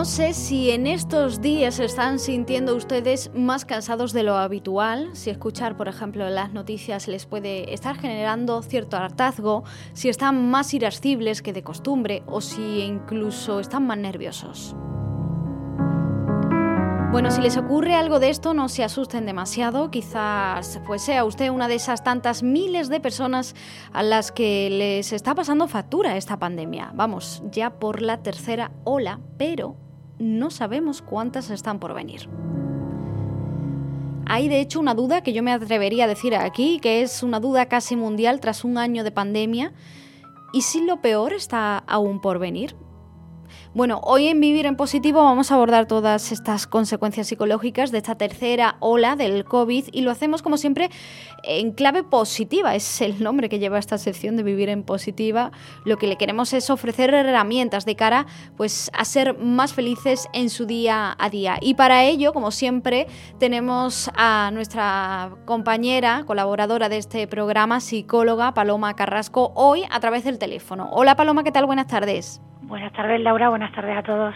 No sé si en estos días se están sintiendo ustedes más cansados de lo habitual, si escuchar, por ejemplo, las noticias les puede estar generando cierto hartazgo, si están más irascibles que de costumbre o si incluso están más nerviosos. Bueno, si les ocurre algo de esto, no se asusten demasiado. Quizás pues sea usted una de esas tantas miles de personas a las que les está pasando factura esta pandemia. Vamos, ya por la tercera ola, pero no sabemos cuántas están por venir. Hay de hecho una duda que yo me atrevería a decir aquí, que es una duda casi mundial tras un año de pandemia. ¿Y si lo peor está aún por venir? Bueno, hoy en Vivir en Positivo vamos a abordar todas estas consecuencias psicológicas de esta tercera ola del COVID y lo hacemos como siempre en clave positiva. Es el nombre que lleva esta sección de Vivir en Positiva. Lo que le queremos es ofrecer herramientas de cara pues, a ser más felices en su día a día. Y para ello, como siempre, tenemos a nuestra compañera, colaboradora de este programa, psicóloga Paloma Carrasco, hoy a través del teléfono. Hola Paloma, ¿qué tal? Buenas tardes. Buenas tardes, Laura. Buenas tardes a todos.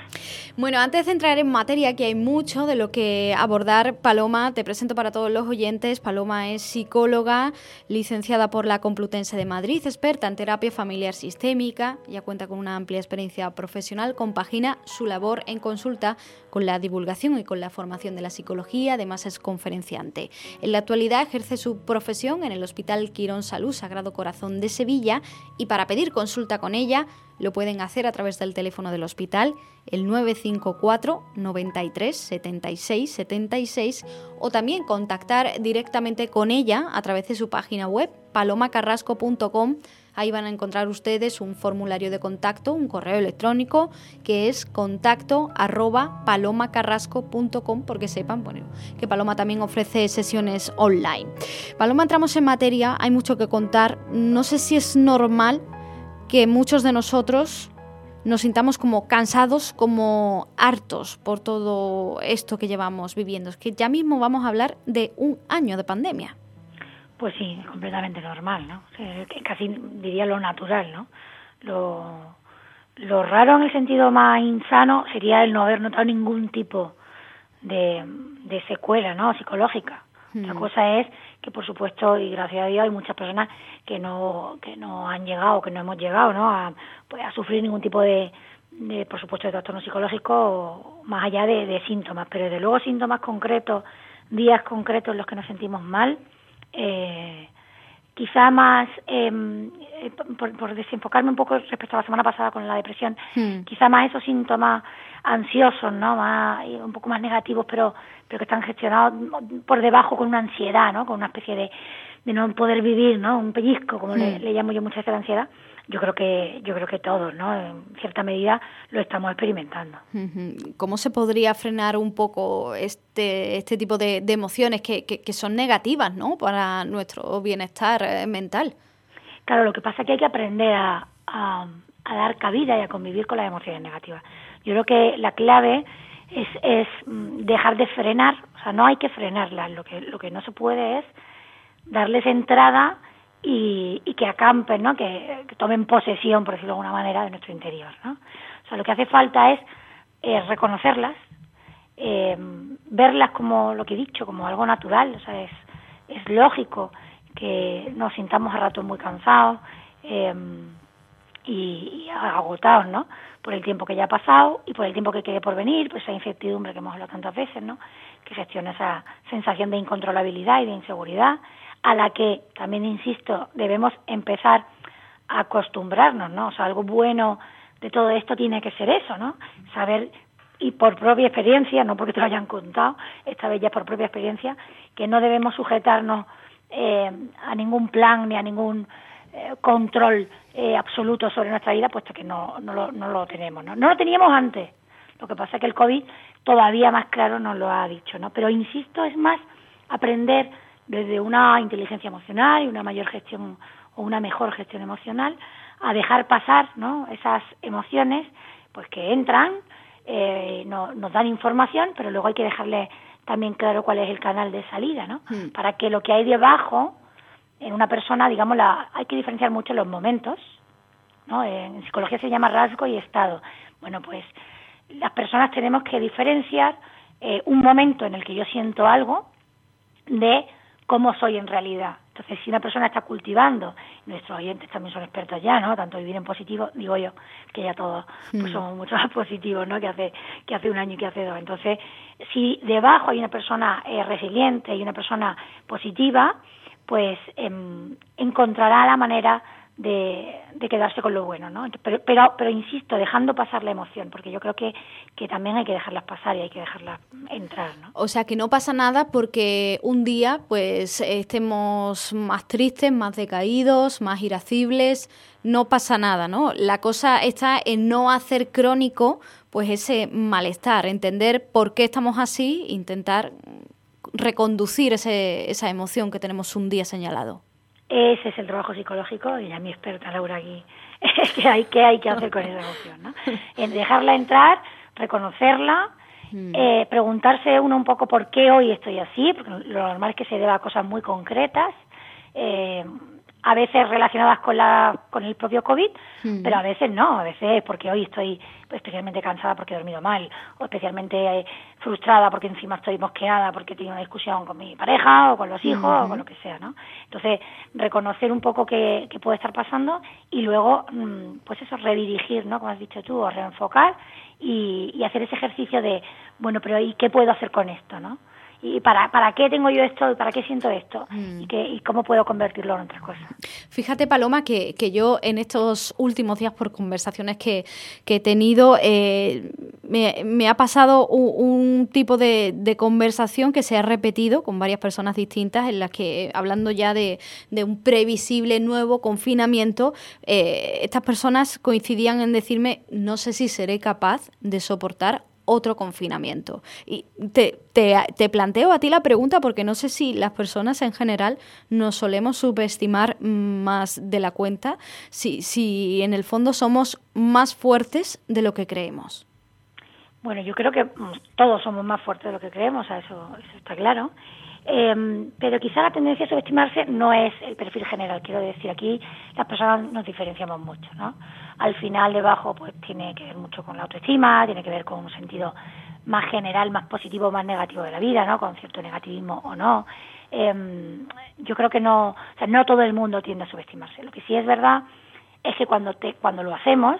Bueno, antes de entrar en materia, que hay mucho de lo que abordar, Paloma, te presento para todos los oyentes. Paloma es psicóloga, licenciada por la Complutense de Madrid, experta en terapia familiar sistémica, ya cuenta con una amplia experiencia profesional, compagina su labor en consulta con la divulgación y con la formación de la psicología, además es conferenciante. En la actualidad ejerce su profesión en el Hospital Quirón Salud Sagrado Corazón de Sevilla y para pedir consulta con ella lo pueden hacer a través del teléfono del hospital, el 954 93 76 76 o también contactar directamente con ella a través de su página web palomacarrasco.com. Ahí van a encontrar ustedes un formulario de contacto, un correo electrónico que es contacto arroba palomacarrasco.com porque sepan que Paloma también ofrece sesiones online. Paloma, entramos en materia, hay mucho que contar. No sé si es normal que muchos de nosotros nos sintamos como cansados, como hartos por todo esto que llevamos viviendo. Es que ya mismo vamos a hablar de un año de pandemia. Pues sí, completamente normal, ¿no? casi diría lo natural, ¿no? Lo, lo raro en el sentido más insano sería el no haber notado ningún tipo de, de secuela, ¿no? Psicológica. La hmm. cosa es que por supuesto y gracias a Dios hay muchas personas que no que no han llegado que no hemos llegado no a, pues, a sufrir ningún tipo de, de por supuesto de trastorno psicológico más allá de, de, síntomas. Pero desde luego síntomas concretos días concretos en los que nos sentimos mal eh, quizá más em, eh, por, desenfocarme un poco respecto a la semana pasada con la depresión hmm. quizá más esos síntomas ansiosos, ¿no? Más, un poco más negativos, pero, pero que están gestionados por debajo con una ansiedad, ¿no? Con una especie de, de no poder vivir, ¿no? Un pellizco, como le, hmm. llamo yo muchas veces la ansiedad. Yo creo que yo creo que todos, ¿no? En cierta medida lo estamos experimentando. ¿Cómo se podría frenar un poco este este tipo de, de emociones que, que, son negativas, ¿no? Para nuestro bienestar eh, mental. Claro, lo que pasa es que hay que aprender a, a, a dar cabida y a convivir con las emociones negativas. Yo creo que la clave es, es mm, dejar de frenar, o sea, no hay que frenarlas, lo que, lo que no se puede es darles entrada y, y que acampen, ¿no? Que, tomen posesión, por decirlo de alguna manera, de nuestro interior, ¿no? O sea, lo que hace falta es eh, reconocerlas, eh, verlas como lo que he dicho, como algo natural, o sea, es, es lógico que nos sintamos a ratos muy cansados eh, y, agotados, ¿no? por el tiempo que ya ha pasado y por el tiempo que quede por venir, pues esa incertidumbre que hemos hablado tantas veces, ¿no? Que gestiona esa sensación de incontrolabilidad y de inseguridad, a la que también insisto, debemos empezar a acostumbrarnos, ¿no? O sea, algo bueno de todo esto tiene que ser eso, ¿no? Saber y por propia experiencia, no porque te lo hayan contado, esta vez ya por propia experiencia, que no debemos sujetarnos eh, a ningún plan ni a ningún eh, control eh, absoluto sobre nuestra vida, puesto que no, no, lo, no lo tenemos. ¿no? no lo teníamos antes. Lo que pasa es que el COVID todavía más claro nos lo ha dicho. ¿no? Pero insisto, es más aprender desde una inteligencia emocional y una mayor gestión o una mejor gestión emocional a dejar pasar ¿no? esas emociones pues que entran, eh, nos dan información, pero luego hay que dejarle también claro cuál es el canal de salida, ¿no? Hmm. Para que lo que hay debajo en una persona, digamos, la, hay que diferenciar mucho los momentos, ¿no? En psicología se llama rasgo y estado. Bueno, pues las personas tenemos que diferenciar eh, un momento en el que yo siento algo de cómo soy en realidad. Entonces, si una persona está cultivando, nuestros oyentes también son expertos ya, ¿no? Tanto vivir en positivo, digo yo, que ya todos pues, hmm. somos mucho más positivos, ¿no? Que hace, que hace un año y que hace dos. Entonces, si debajo hay una persona eh, resiliente y una persona positiva, pues em, encontrará la manera de, quedarse con lo bueno, ¿no? Pero, pero, pero insisto, dejando pasar la emoción, porque yo creo que, también hay que dejarlas pasar y hay que dejarlas entrar, ¿no? O sea, que no pasa nada porque un día, pues, estemos más tristes, más decaídos, más irascibles, no pasa nada, ¿no? La cosa está en no hacer crónico, pues, ese malestar, entender por qué estamos así, intentar reconducir ese, esa emoción que tenemos un día señalado. Ese es el trabajo psicológico y a mi experta Laura aquí, que hay, que hay que hacer con esa emoción, ¿no? En dejarla entrar, reconocerla, mm. eh, preguntarse uno un poco por qué hoy estoy así, porque lo normal es que se deba a cosas muy concretas, eh, a veces relacionadas con la con el propio COVID, hmm. pero a veces no, a veces porque hoy estoy especialmente cansada porque he dormido mal, o especialmente eh, frustrada porque encima estoy mosqueada porque he tenido una discusión con mi pareja o con los hijos o con lo que sea, ¿no? Entonces, reconocer un poco qué, puede estar pasando y luego, mm, pues eso, redirigir, ¿no? Como has dicho tú, o reenfocar y, y hacer ese ejercicio de, bueno, pero ¿y qué puedo hacer con esto, no? Y para, para qué tengo yo esto y para qué siento esto mm. y, que, y cómo puedo convertirlo en otras cosas. Fíjate, Paloma, que, que yo en estos últimos días por conversaciones que, que he tenido, eh, me, me, ha pasado un, tipo de, de, conversación que se ha repetido con varias personas distintas en las que, hablando ya de, de un previsible nuevo confinamiento, eh, estas personas coincidían en decirme, no sé si seré capaz de soportar otro confinamiento. Y te, te, planteo a ti la pregunta porque no sé si las personas en general nos solemos subestimar más de la cuenta, si, si en el fondo somos más fuertes de lo que creemos. Bueno, yo creo que todos somos más fuertes de lo que creemos, eso, eso está claro. Eh, pero quizá la tendencia a subestimarse no es el perfil general, quiero decir, aquí las personas nos diferenciamos mucho, ¿no? Al final debajo pues tiene que ver mucho con la autoestima, tiene que ver con un sentido más general, más positivo, más negativo de la vida, ¿no? Con cierto negativismo o no. Eh, yo creo que no, o sea, no todo el mundo tiende a subestimarse. Lo que sí es verdad es que cuando te, cuando lo hacemos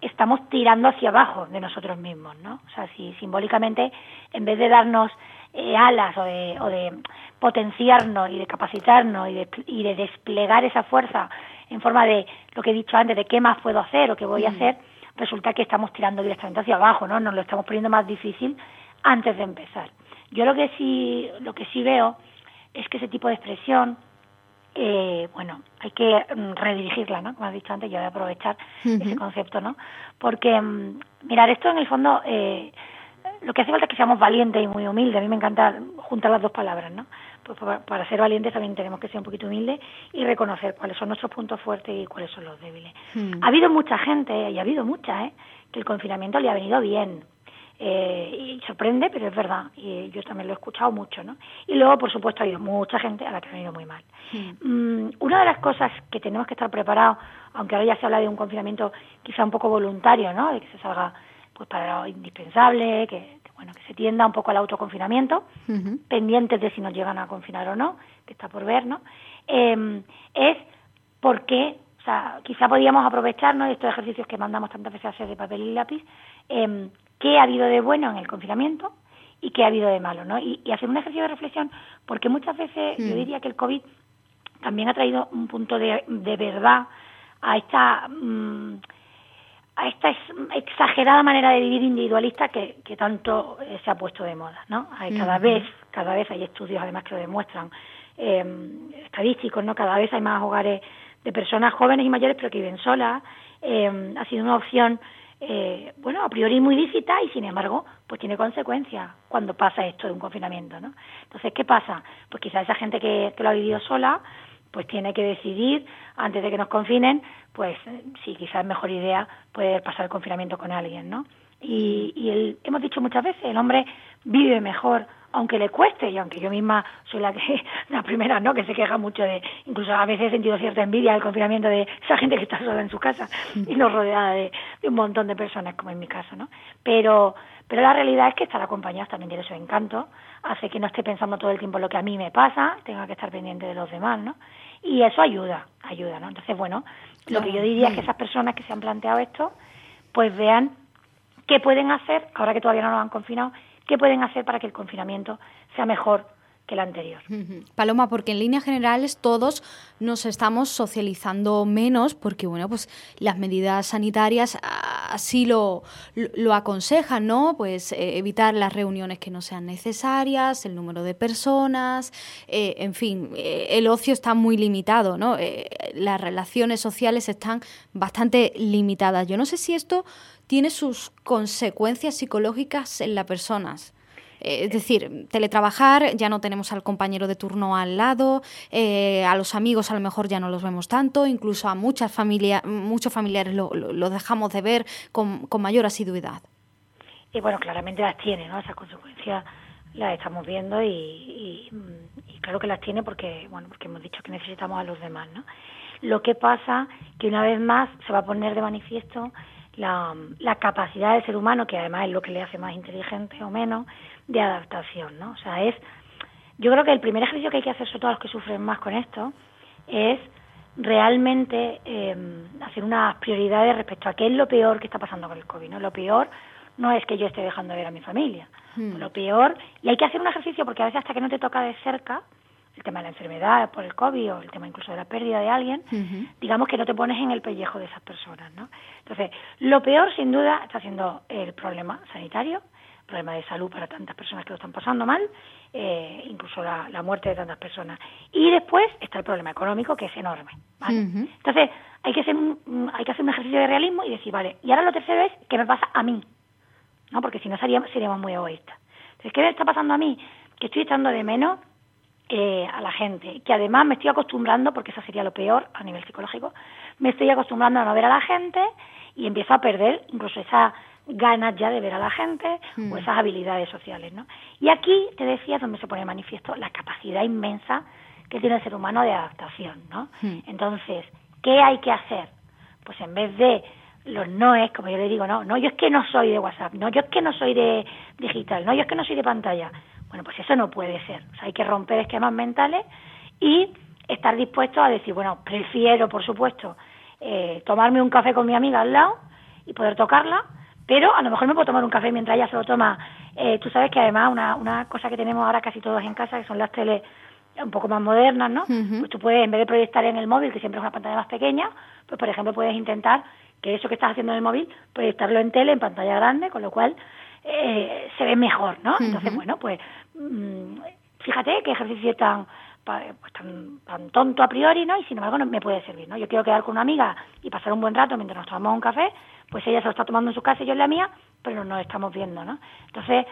estamos tirando hacia abajo de nosotros mismos, ¿no? O sea, si simbólicamente en vez de darnos eh, alas o de, o de potenciarnos y de capacitarnos y de, y de desplegar esa fuerza en forma de lo que he dicho antes, de qué más puedo hacer o qué voy a hacer, resulta que estamos tirando directamente hacia abajo, ¿no? Nos lo estamos poniendo más difícil antes de empezar. Yo lo que sí, lo que sí veo es que ese tipo de expresión, eh, bueno, hay que mm, redirigirla, ¿no? Como has dicho antes, yo voy a aprovechar ese concepto, ¿no? Porque, mm, mirar, esto en el fondo eh, lo que hace falta es que seamos valientes y muy humildes. A mí me encanta juntar las dos palabras, ¿no? Pues para, ser valientes también tenemos que ser un poquito humildes y reconocer cuáles son nuestros puntos fuertes y cuáles son los débiles. Hmm. Ha habido mucha gente, y ha habido mucha, ¿eh? que el confinamiento le ha venido bien. Eh, y sorprende, pero es verdad, y yo también lo he escuchado mucho, ¿no? Y luego, por supuesto, ha habido mucha gente a la que ha venido muy mal. Hmm. Mm, una de las cosas que tenemos que estar preparados, aunque ahora ya se habla de un confinamiento quizá un poco voluntario, ¿no? De que se salga pues para lo indispensable, que, bueno que se tienda un poco al autoconfinamiento, pendientes de si nos llegan a confinar o no, que está por ver, ¿no? Eh, es porque, o sea, quizá podíamos aprovecharnos de estos ejercicios que mandamos tantas veces a hacer de papel y lápiz, eh, qué ha habido de bueno en el confinamiento y qué ha habido de malo, ¿no? Y, hacer un ejercicio de reflexión, porque muchas veces yo diría que el COVID también ha traído un punto de, de verdad a esta mm, a esta exagerada manera de vivir individualista que, que tanto eh, se ha puesto de moda, ¿no? cada vez, cada vez hay estudios además que lo demuestran, eh, estadísticos, ¿no? Cada vez hay más hogares de personas jóvenes y mayores pero que viven solas. Eh, ha sido una opción, eh, bueno, a priori muy lícita y sin embargo, pues tiene consecuencias cuando pasa esto de un confinamiento, ¿no? Entonces, ¿qué pasa? Pues quizá esa gente que, que lo ha vivido sola, pues tiene que decidir antes de que nos confinen, pues sí, quizás es mejor idea poder pasar el confinamiento con alguien, ¿no? Y, y el, hemos dicho muchas veces, el hombre vive mejor aunque le cueste y aunque yo misma soy la que la primera no que se queja mucho de incluso a veces he sentido cierta envidia del confinamiento de esa gente que está sola en su casa y no rodeada de, un montón de personas como en mi caso no pero pero la realidad es que estar acompañados también tiene su encanto hace que no esté pensando todo el tiempo lo que a mí me pasa tenga que estar pendiente de los demás no y eso ayuda ayuda no entonces bueno lo que yo diría es que esas personas que se han planteado esto pues vean qué pueden hacer ahora que todavía no nos han confinado qué pueden hacer para que el confinamiento sea mejor que el anterior. Paloma, porque en líneas generales todos nos estamos socializando menos porque, bueno, pues las medidas sanitarias así lo, lo aconsejan, ¿no? Pues eh, evitar las reuniones que no sean necesarias, el número de personas, eh, en fin, eh, el ocio está muy limitado, ¿no? las relaciones sociales están bastante limitadas. Yo no sé si esto tiene sus consecuencias psicológicas en las personas. Eh, es decir, teletrabajar, ya no tenemos al compañero de turno al lado, eh, a los amigos a lo mejor ya no los vemos tanto, incluso a muchas familias, muchos familiares lo, dejamos de ver con, mayor asiduidad. Y bueno, claramente las tiene, ¿no? Esas consecuencias las estamos viendo y, y, claro que las tiene porque, bueno, porque hemos dicho que necesitamos a los demás, ¿no? Lo que pasa que una vez más se va a poner de manifiesto la, la capacidad del ser humano, que además es lo que le hace más inteligente o menos, de adaptación, ¿no? O sea, es, yo creo que el primer ejercicio que hay que hacer, sobre todo a los que sufren más con esto, es realmente eh, hacer unas prioridades respecto a qué es lo peor que está pasando con el COVID, ¿no? Lo peor no es que yo esté dejando de ver a mi familia, hmm. lo peor, y hay que hacer un ejercicio porque a veces hasta que no te toca de cerca, el tema de la enfermedad por el COVID o el tema incluso de la pérdida de alguien, digamos que no te pones en el pellejo de esas personas, ¿no? Entonces, lo peor sin duda está siendo el problema sanitario, el problema de salud para tantas personas que lo están pasando mal, eh, incluso la, muerte de tantas personas. Y después está el problema económico que es enorme, ¿vale? Entonces, hay que, hacer un, hay que hacer un ejercicio de realismo y decir, vale, y ahora lo tercero es, ¿qué me pasa a mí? ¿No? Porque si no seríamos, seríamos muy egoístas. Entonces, ¿qué me está pasando a mí? Que estoy echando de menos eh, a la gente, que además me estoy acostumbrando, porque eso sería lo peor a nivel psicológico, me estoy acostumbrando a no ver a la gente y empiezo a perder incluso esas ganas ya de ver a la gente o mm. esas habilidades sociales, ¿no? Y aquí te decía donde se pone manifiesto la capacidad inmensa que tiene el ser humano de adaptación, ¿no? Mm. Entonces, ¿qué hay que hacer? Pues en vez de los noes, como yo le digo, no, no, yo es que no soy de WhatsApp, no, yo es que no soy de digital, no, yo es que no soy de pantalla. Bueno, pues eso no puede ser. O sea, hay que romper esquemas mentales y estar dispuesto a decir, bueno, prefiero, por supuesto, eh, tomarme un café con mi amiga al lado y poder tocarla, pero a lo mejor me puedo tomar un café mientras ella se lo toma. Eh, tú sabes que además una, una cosa que tenemos ahora casi todos en casa, que son las teles un poco más modernas, ¿no? Pues tú puedes, en vez de proyectar en el móvil, que siempre es una pantalla más pequeña, pues por ejemplo puedes intentar que eso que estás haciendo en el móvil, proyectarlo en tele, en pantalla grande, con lo cual eh, se ve mejor, ¿no? Entonces, bueno, pues mm, fíjate qué ejercicio tan, pues tan, tan tonto a priori, ¿no? Y sin embargo no me puede servir, ¿no? Yo quiero quedar con una amiga y pasar un buen rato mientras nos tomamos un café, pues ella se lo está tomando en su casa y yo en la mía, pero no nos estamos viendo, ¿no? Entonces,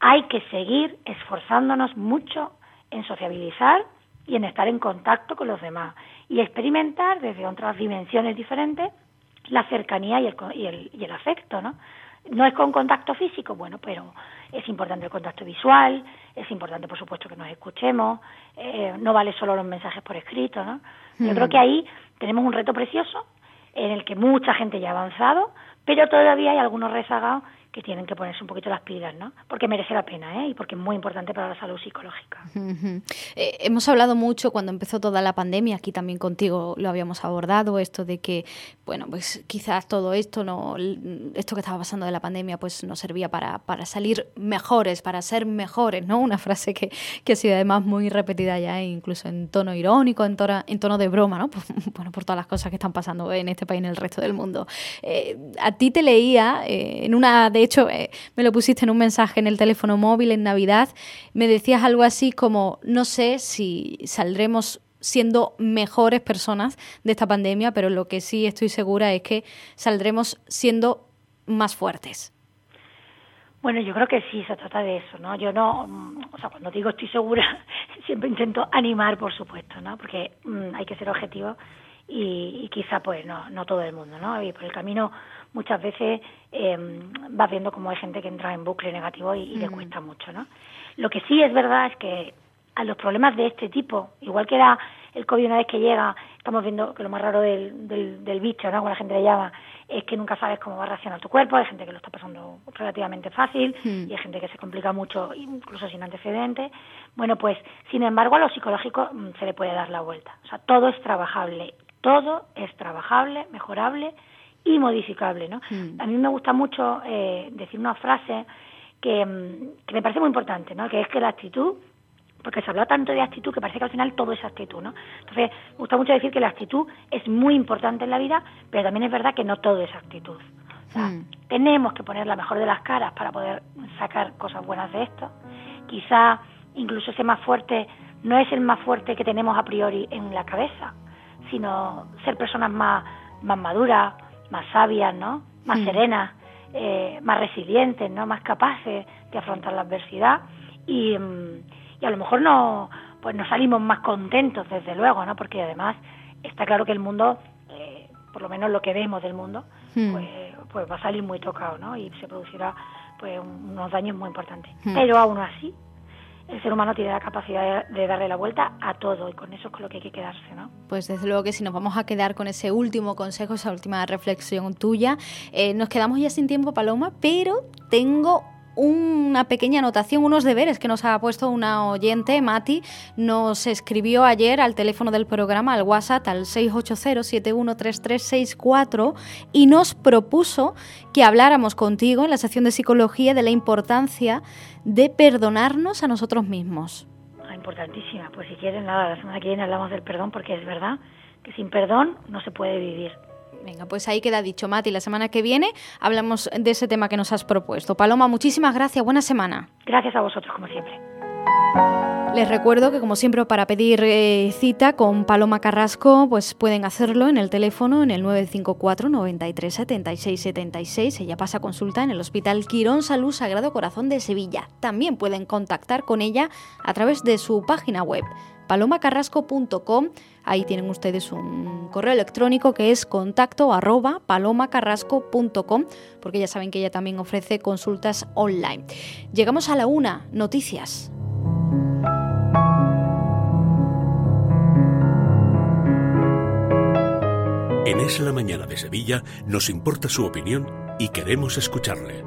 hay que seguir esforzándonos mucho en sociabilizar y en estar en contacto con los demás y experimentar desde otras dimensiones diferentes la cercanía y el, y el, y el afecto, ¿no? No es con contacto físico, bueno, pero es importante el contacto visual, es importante, por supuesto, que nos escuchemos, eh, no vale solo los mensajes por escrito, ¿no? Yo creo mm. que ahí tenemos un reto precioso en el que mucha gente ya ha avanzado, pero todavía hay algunos rezagados que tienen que ponerse un poquito las pilas, ¿no? Porque merece la pena, ¿eh? Y porque es muy importante para la salud psicológica. Eh, hemos hablado mucho cuando empezó toda la pandemia, aquí también contigo lo habíamos abordado, esto de que, bueno, pues quizás todo esto, esto que estaba pasando de la pandemia, pues nos servía para, para salir mejores, para ser mejores, ¿no? Una frase que, que ha sido además muy repetida ya, incluso en tono irónico, en, en tono de broma, ¿no? bueno, por todas las cosas que están pasando en este país y en el resto del mundo. Eh, a ti te leía en una de de hecho, eh, me lo pusiste en un mensaje en el teléfono móvil en Navidad, me decías algo así como, no sé si saldremos siendo mejores personas de esta pandemia, pero lo que sí estoy segura es que saldremos siendo más fuertes. Bueno, yo creo que sí, se trata de eso, ¿no? Yo no, o sea, cuando digo estoy segura, siempre intento animar, por supuesto, ¿no? Porque mm, hay que ser objetivo y, quizá pues no, no todo el mundo, ¿no? Y por el camino muchas veces eh, vas viendo como hay gente que entra en bucle negativo y, le mm. cuesta mucho, ¿no? Lo que sí es verdad es que a los problemas de este tipo, igual que era el COVID una vez que llega, estamos viendo que lo más raro del, del, del bicho, ¿no? Como la gente le llama, es que nunca sabes cómo va a reaccionar tu cuerpo, hay gente que lo está pasando relativamente fácil hmm. y hay gente que se complica mucho incluso sin antecedentes. Bueno, pues sin embargo a lo psicológico mm, se le puede dar la vuelta. O sea, todo es trabajable, todo es trabajable, mejorable y modificable, ¿no? Hmm. A mí me gusta mucho eh, decir una frase que, mm, que me parece muy importante, ¿no? Que es que la actitud porque se habla tanto de actitud que parece que al final todo es actitud, ¿no? Entonces, me gusta mucho decir que la actitud es muy importante en la vida, pero también es verdad que no todo es actitud. O sea, hmm. tenemos que poner la mejor de las caras para poder sacar cosas buenas de esto. Quizá incluso ese más fuerte no es el más fuerte que tenemos a priori en la cabeza, sino ser personas más, más maduras, más sabias, ¿no? Más hmm. serenas, eh, más resilientes, ¿no? Más capaces de afrontar la adversidad y... Mm, y a lo mejor no pues nos salimos más contentos desde luego no porque además está claro que el mundo eh, por lo menos lo que vemos del mundo hmm. pues, pues va a salir muy tocado no y se producirá pues unos daños muy importantes pero aún así el ser humano tiene la capacidad de, darle la vuelta a todo y con eso es con lo que hay que quedarse, ¿no? Pues desde luego que si nos vamos a quedar con ese último consejo, esa última reflexión tuya, eh, nos quedamos ya sin tiempo, Paloma, pero tengo una pequeña anotación, unos deberes que nos ha puesto una oyente, Mati, nos escribió ayer al teléfono del programa, al WhatsApp, al 680-713364, y nos propuso que habláramos contigo en la sección de psicología de la importancia de perdonarnos a nosotros mismos. Ah, importantísima. Pues si quieren, nada, la semana que viene hablamos del perdón porque es verdad que sin perdón no se puede vivir. Venga, pues ahí queda dicho, Mati. La semana que viene hablamos de ese tema que nos has propuesto. Paloma, muchísimas gracias. Buena semana. Gracias a vosotros, como siempre. Les recuerdo que como siempre para pedir eh, cita con Paloma Carrasco pues pueden hacerlo en el teléfono en el 954 93 76 76. Ella pasa consulta en el Hospital Quirón Salud Sagrado Corazón de Sevilla. También pueden contactar con ella a través de su página web palomacarrasco.com. Ahí tienen ustedes un correo electrónico que es contacto arroba palomacarrasco.com, porque ya saben que ella también ofrece consultas online. Llegamos a la una, noticias. En Es la Mañana de Sevilla nos importa su opinión y queremos escucharle.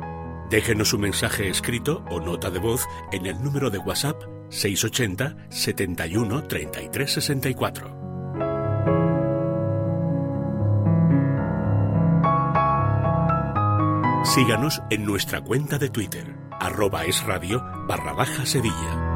Déjenos un mensaje escrito o nota de voz en el número de WhatsApp 680 71 33 64. Síganos en nuestra cuenta de Twitter, arroba es barra baja Sevilla.